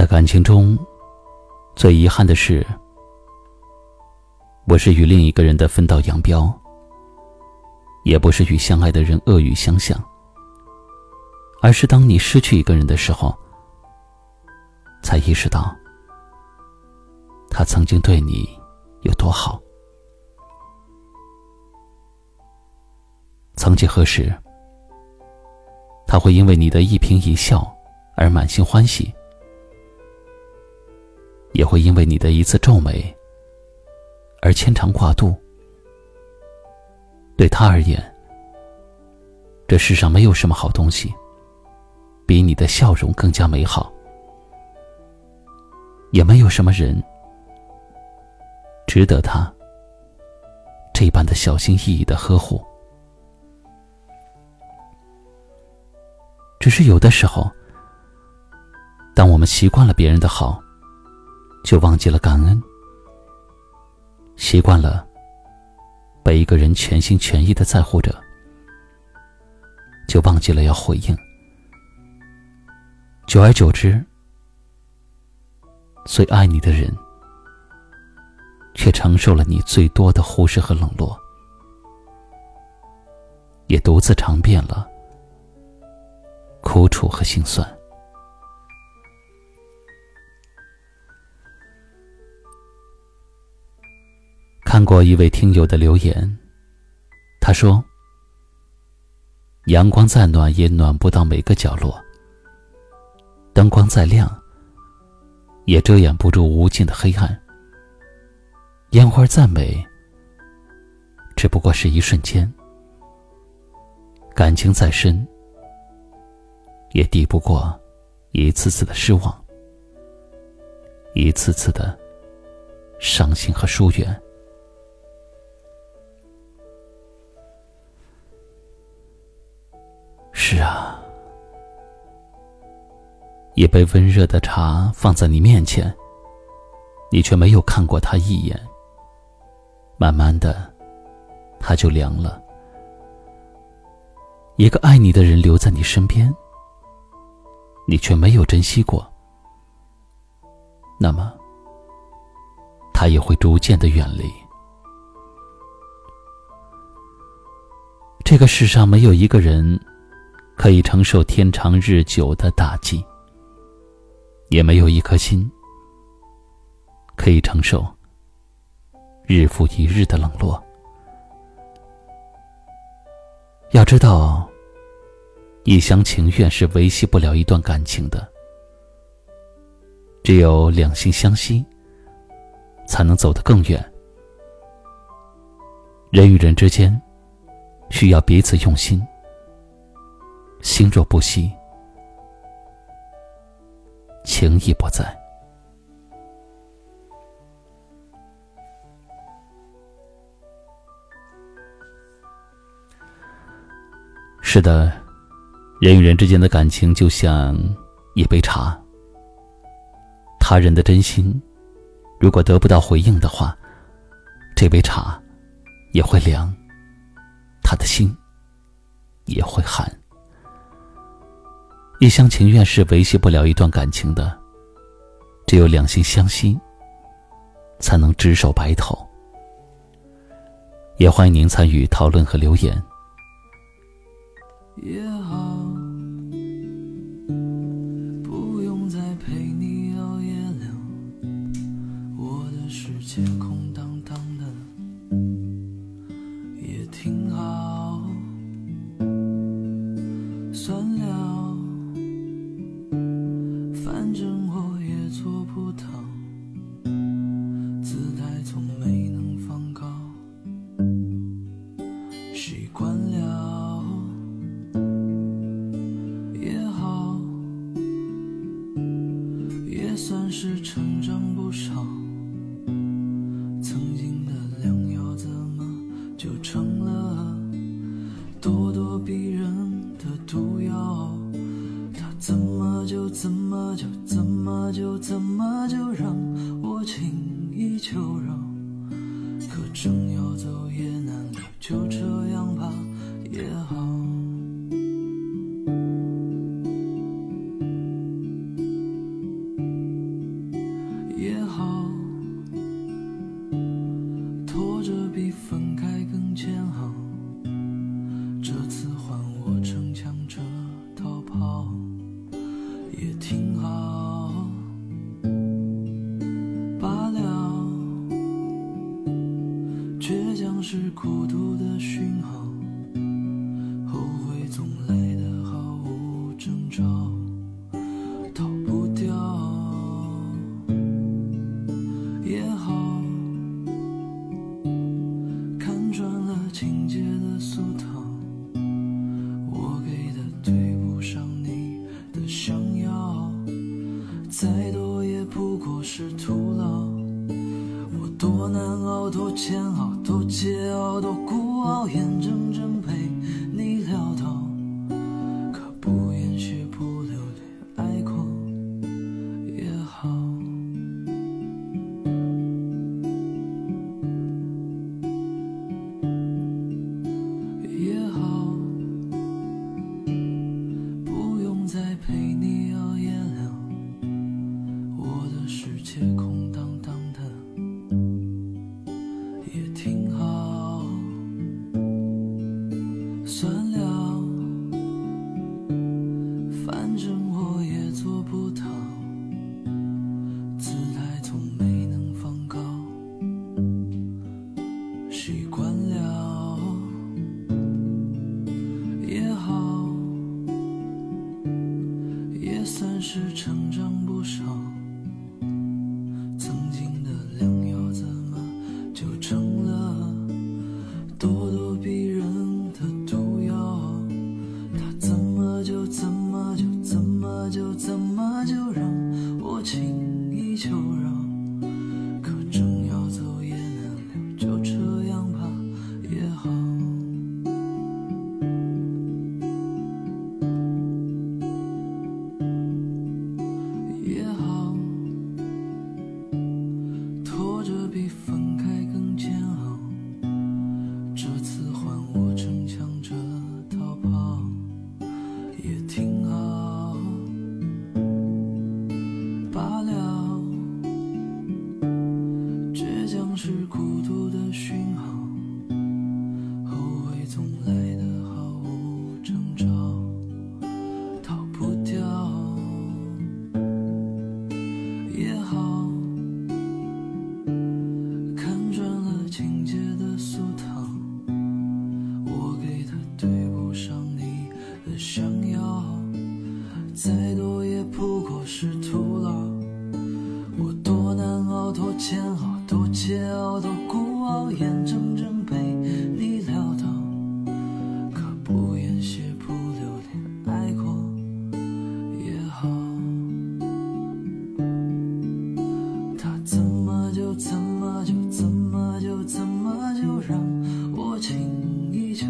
在感情中，最遗憾的是，不是与另一个人的分道扬镳，也不是与相爱的人恶语相向，而是当你失去一个人的时候，才意识到他曾经对你有多好。曾几何时，他会因为你的一颦一笑而满心欢喜。也会因为你的一次皱眉而牵肠挂肚。对他而言，这世上没有什么好东西比你的笑容更加美好，也没有什么人值得他这般的小心翼翼的呵护。只是有的时候，当我们习惯了别人的好，就忘记了感恩，习惯了被一个人全心全意的在乎着，就忘记了要回应。久而久之，最爱你的人，却承受了你最多的忽视和冷落，也独自尝遍了苦楚和心酸。看过一位听友的留言，他说：“阳光再暖也暖不到每个角落，灯光再亮也遮掩不住无尽的黑暗。烟花再美，只不过是一瞬间；感情再深，也抵不过一次次的失望，一次次的伤心和疏远。”是啊，一杯温热的茶放在你面前，你却没有看过他一眼。慢慢的，他就凉了。一个爱你的人留在你身边，你却没有珍惜过，那么，他也会逐渐的远离。这个世上没有一个人。可以承受天长日久的打击，也没有一颗心可以承受日复一日的冷落。要知道，一厢情愿是维系不了一段感情的，只有两心相惜，才能走得更远。人与人之间，需要彼此用心。心若不息，情亦不在。是的，人与人之间的感情就像一杯茶，他人的真心，如果得不到回应的话，这杯茶也会凉，他的心也会寒。一厢情愿是维系不了一段感情的，只有两心相惜，才能执手白头。也欢迎您参与讨论和留言。也好，不疼，姿态从没能放高，习惯了也好，也算是成长不少。怎么就怎么就让我轻易求饶？可正要走，也难道就这样吧？也好。也好。拖着笔分开。是孤独的讯号后悔总来的毫无征兆逃不掉也好。看穿了情节多孤傲，眼睁睁陪你潦倒。算是成长不少曾经的良药怎么就成了咄咄逼人的毒药他怎么就怎么就怎么就怎么就让我情眼睁睁被你撩到，可不言谢不留恋，爱过也好。他怎么就怎么就怎么就怎么就让我轻易就？